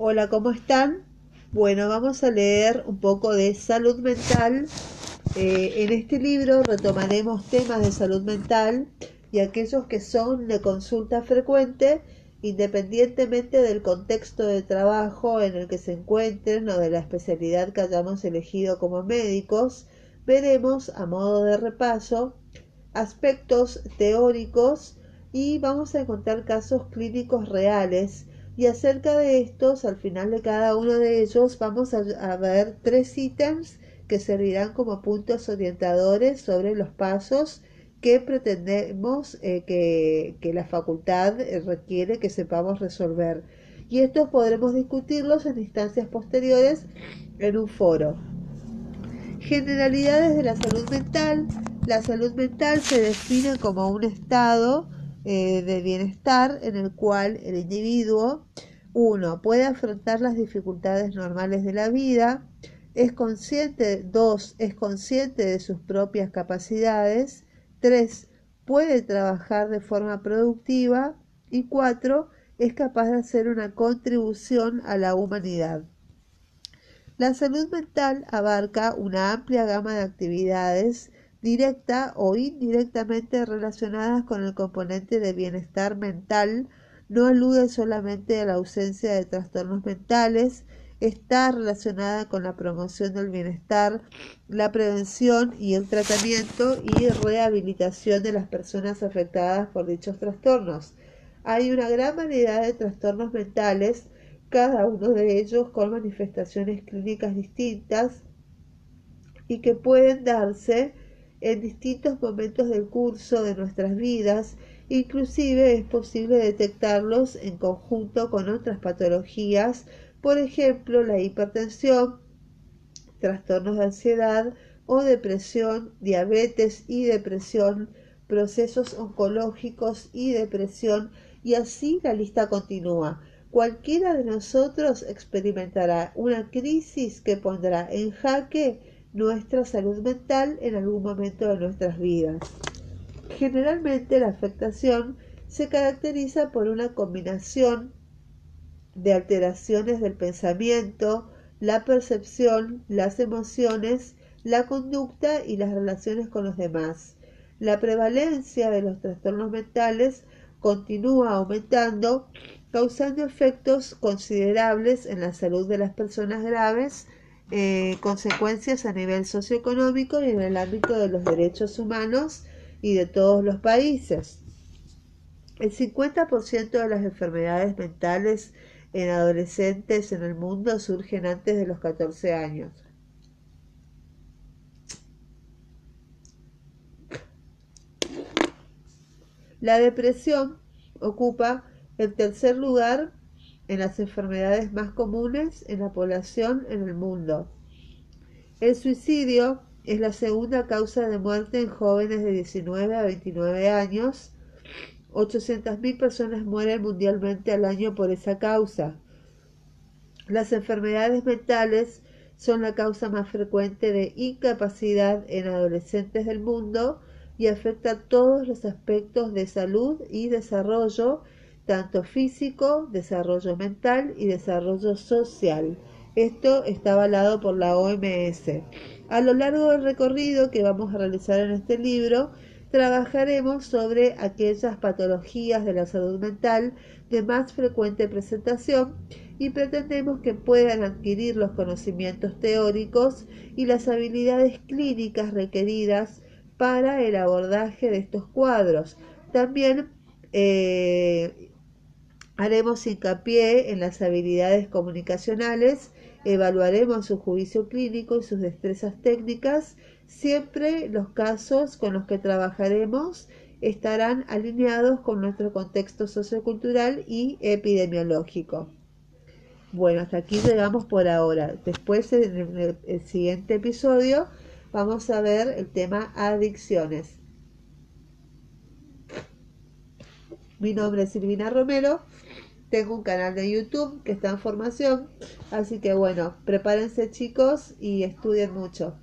Hola, ¿cómo están? Bueno, vamos a leer un poco de salud mental. Eh, en este libro retomaremos temas de salud mental y aquellos que son de consulta frecuente, independientemente del contexto de trabajo en el que se encuentren o de la especialidad que hayamos elegido como médicos, veremos a modo de repaso aspectos teóricos y vamos a encontrar casos clínicos reales y acerca de estos, al final de cada uno de ellos, vamos a, ver tres ítems que servirán como puntos orientadores sobre los pasos que pretendemos eh, que, la facultad eh, requiere que sepamos resolver. Y estos podremos discutirlos en instancias posteriores en un foro. Generalidades de la salud mental. La salud mental se define como un estado eh, de bienestar en el cual el individuo, uno, puede afrontar las dificultades normales de la vida, es consciente, dos, es consciente de sus propias capacidades, tres, puede trabajar de forma productiva y cuatro, es capaz de hacer una contribución a la humanidad. La salud mental abarca una amplia gama de actividades directa o indirectamente relacionadas con el componente de bienestar mental, no alude solamente a la ausencia de trastornos mentales, está relacionada con la promoción del bienestar, la prevención y el tratamiento y rehabilitación de las personas afectadas por dichos trastornos. Hay una gran variedad de trastornos mentales, cada uno de ellos con manifestaciones clínicas distintas y que pueden darse en distintos momentos del curso de nuestras vidas, inclusive es posible detectarlos en conjunto con otras patologías, por ejemplo la hipertensión, trastornos de ansiedad o depresión, diabetes y depresión, procesos oncológicos y depresión, y así la lista continúa. Cualquiera de nosotros experimentará una crisis que pondrá en jaque nuestra salud mental en algún momento de nuestras vidas. Generalmente la afectación se caracteriza por una combinación de alteraciones del pensamiento, la percepción, las emociones, la conducta y las relaciones con los demás. La prevalencia de los trastornos mentales continúa aumentando, causando efectos considerables en la salud de las personas graves eh, consecuencias a nivel socioeconómico y en el ámbito de los derechos humanos y de todos los países. El 50% de las enfermedades mentales en adolescentes en el mundo surgen antes de los 14 años. La depresión ocupa el tercer lugar en las enfermedades más comunes en la población en el mundo. El suicidio es la segunda causa de muerte en jóvenes de 19 a 29 años. 800.000 personas mueren mundialmente al año por esa causa. Las enfermedades mentales son la causa más frecuente de incapacidad en adolescentes del mundo y afecta todos los aspectos de salud y desarrollo tanto físico, desarrollo mental y desarrollo social. Esto está avalado por la OMS. A lo largo del recorrido que vamos a realizar en este libro, trabajaremos sobre aquellas patologías de la salud mental de más frecuente presentación y pretendemos que puedan adquirir los conocimientos teóricos y las habilidades clínicas requeridas para el abordaje de estos cuadros. También eh, Haremos hincapié en las habilidades comunicacionales, evaluaremos su juicio clínico y sus destrezas técnicas. Siempre los casos con los que trabajaremos estarán alineados con nuestro contexto sociocultural y epidemiológico. Bueno, hasta aquí llegamos por ahora. Después, en el, siguiente episodio, vamos a ver el tema adicciones. Mi nombre es Silvina Romero. Tengo un canal de YouTube que está en formación. Así que bueno, prepárense chicos y estudien mucho.